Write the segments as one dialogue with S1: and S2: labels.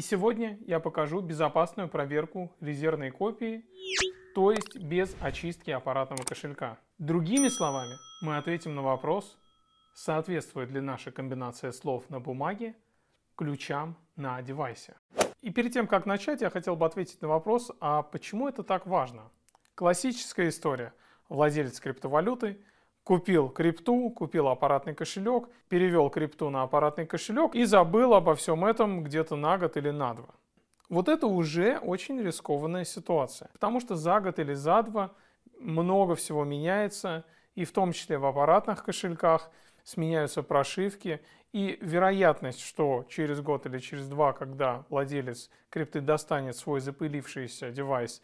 S1: И сегодня я покажу безопасную проверку резервной копии, то есть без очистки аппаратного кошелька. Другими словами, мы ответим на вопрос, соответствует ли наша комбинация слов на бумаге ключам на девайсе. И перед тем, как начать, я хотел бы ответить на вопрос, а почему это так важно? Классическая история. Владелец криптовалюты купил крипту, купил аппаратный кошелек, перевел крипту на аппаратный кошелек и забыл обо всем этом где-то на год или на два. Вот это уже очень рискованная ситуация, потому что за год или за два много всего меняется, и в том числе в аппаратных кошельках сменяются прошивки, и вероятность, что через год или через два, когда владелец крипты достанет свой запылившийся девайс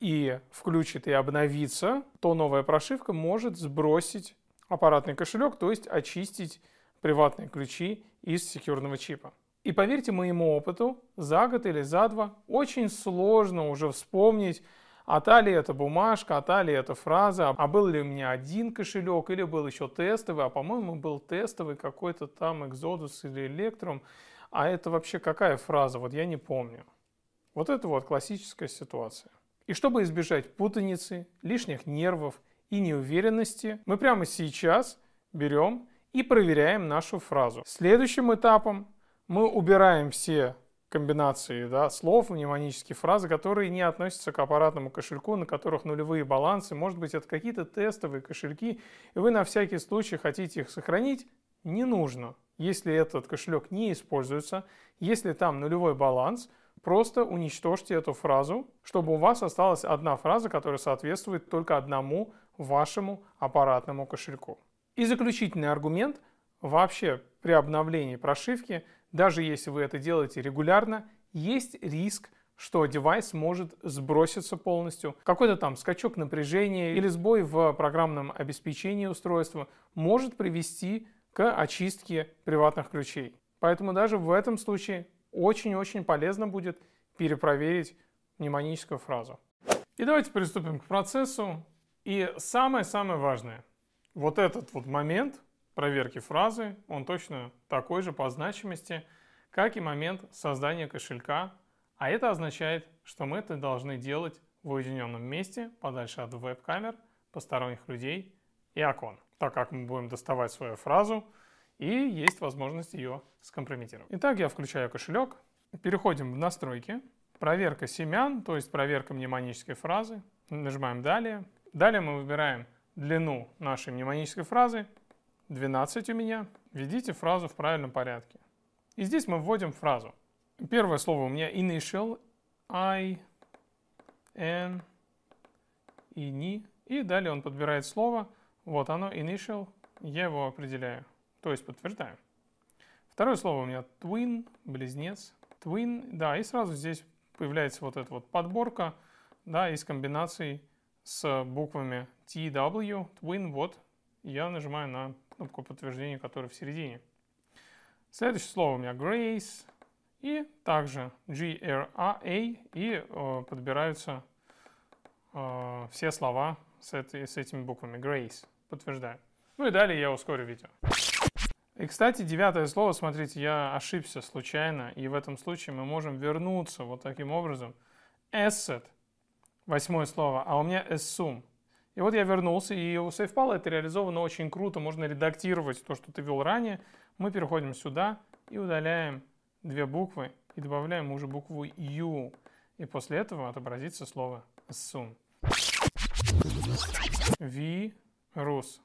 S1: и включит и обновится, то новая прошивка может сбросить аппаратный кошелек, то есть очистить приватные ключи из секьюрного чипа. И поверьте моему опыту, за год или за два очень сложно уже вспомнить, а та ли это бумажка, а та ли это фраза, а был ли у меня один кошелек, или был еще тестовый, а по-моему был тестовый какой-то там Exodus или Electrum, а это вообще какая фраза, вот я не помню. Вот это вот классическая ситуация. И чтобы избежать путаницы, лишних нервов и неуверенности, мы прямо сейчас берем и проверяем нашу фразу. Следующим этапом мы убираем все комбинации да, слов, мнемонические фразы, которые не относятся к аппаратному кошельку, на которых нулевые балансы. Может быть, это какие-то тестовые кошельки, и вы на всякий случай хотите их сохранить. Не нужно. Если этот кошелек не используется, если там нулевой баланс – Просто уничтожьте эту фразу, чтобы у вас осталась одна фраза, которая соответствует только одному вашему аппаратному кошельку. И заключительный аргумент. Вообще при обновлении прошивки, даже если вы это делаете регулярно, есть риск, что девайс может сброситься полностью. Какой-то там скачок напряжения или сбой в программном обеспечении устройства может привести к очистке приватных ключей. Поэтому даже в этом случае очень-очень полезно будет перепроверить мнемоническую фразу. И давайте приступим к процессу. И самое-самое важное, вот этот вот момент проверки фразы, он точно такой же по значимости, как и момент создания кошелька. А это означает, что мы это должны делать в уединенном месте, подальше от веб-камер, посторонних людей и окон, так как мы будем доставать свою фразу и есть возможность ее скомпрометировать. Итак, я включаю кошелек, переходим в настройки, проверка семян, то есть проверка мнемонической фразы, нажимаем «Далее». Далее мы выбираем длину нашей мнемонической фразы, 12 у меня, введите фразу в правильном порядке. И здесь мы вводим фразу. Первое слово у меня initial, I, N, и ni. И далее он подбирает слово, вот оно, initial, я его определяю. То есть подтверждаем. Второе слово у меня twin, близнец. Twin, да, и сразу здесь появляется вот эта вот подборка, да, из комбинаций с буквами TW, twin, вот. Я нажимаю на кнопку подтверждения, которая в середине. Следующее слово у меня Grace, и также GRA, и э, подбираются э, все слова с, этой, с этими буквами. Grace, подтверждаю. Ну и далее я ускорю видео. И, кстати, девятое слово, смотрите, я ошибся случайно, и в этом случае мы можем вернуться вот таким образом. Asset, восьмое слово, а у меня assume. И вот я вернулся, и у SafePal это реализовано очень круто, можно редактировать то, что ты вел ранее. Мы переходим сюда и удаляем две буквы и добавляем уже букву U. И после этого отобразится слово assume. Virus.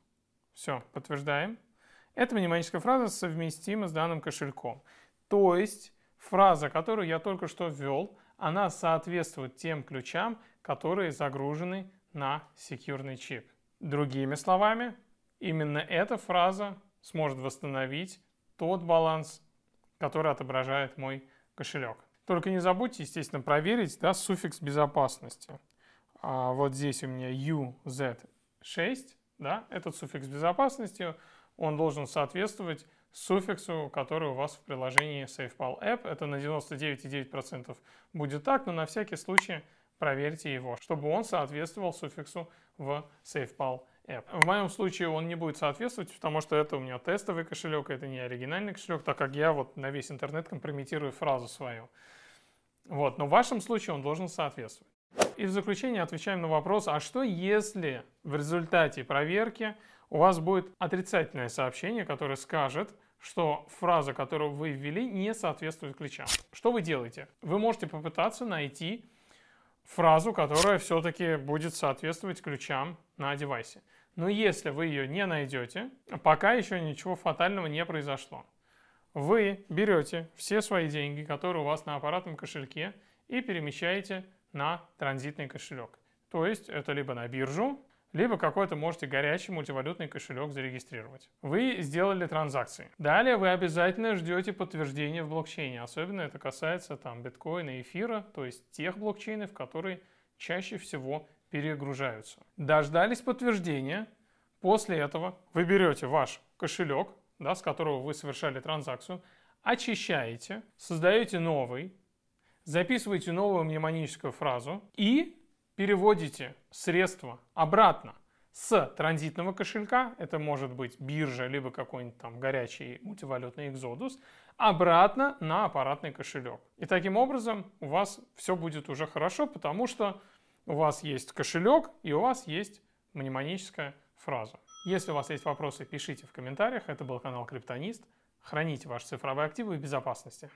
S1: Все, подтверждаем. Эта мнемоническая фраза совместима с данным кошельком. То есть фраза, которую я только что ввел, она соответствует тем ключам, которые загружены на секьюрный чип. Другими словами, именно эта фраза сможет восстановить тот баланс, который отображает мой кошелек. Только не забудьте, естественно, проверить да, суффикс безопасности. А вот здесь у меня UZ6, да, этот суффикс безопасности он должен соответствовать суффиксу, который у вас в приложении SafePal App. Это на 99,9% будет так, но на всякий случай проверьте его, чтобы он соответствовал суффиксу в SafePal App. В моем случае он не будет соответствовать, потому что это у меня тестовый кошелек, это не оригинальный кошелек, так как я вот на весь интернет компрометирую фразу свою. Вот, но в вашем случае он должен соответствовать. И в заключение отвечаем на вопрос, а что если в результате проверки у вас будет отрицательное сообщение, которое скажет, что фраза, которую вы ввели, не соответствует ключам. Что вы делаете? Вы можете попытаться найти фразу, которая все-таки будет соответствовать ключам на девайсе. Но если вы ее не найдете, пока еще ничего фатального не произошло. Вы берете все свои деньги, которые у вас на аппаратном кошельке, и перемещаете на транзитный кошелек. То есть это либо на биржу, либо какой-то можете горячий мультивалютный кошелек зарегистрировать. Вы сделали транзакции. Далее вы обязательно ждете подтверждения в блокчейне. Особенно это касается там биткоина эфира, то есть тех блокчейнов, которые чаще всего перегружаются. Дождались подтверждения. После этого вы берете ваш кошелек, да, с которого вы совершали транзакцию, очищаете, создаете новый, записываете новую мнемоническую фразу и переводите средства обратно с транзитного кошелька, это может быть биржа, либо какой-нибудь там горячий мультивалютный экзодус, обратно на аппаратный кошелек. И таким образом у вас все будет уже хорошо, потому что у вас есть кошелек и у вас есть мнемоническая фраза. Если у вас есть вопросы, пишите в комментариях. Это был канал Криптонист. Храните ваши цифровые активы в безопасности.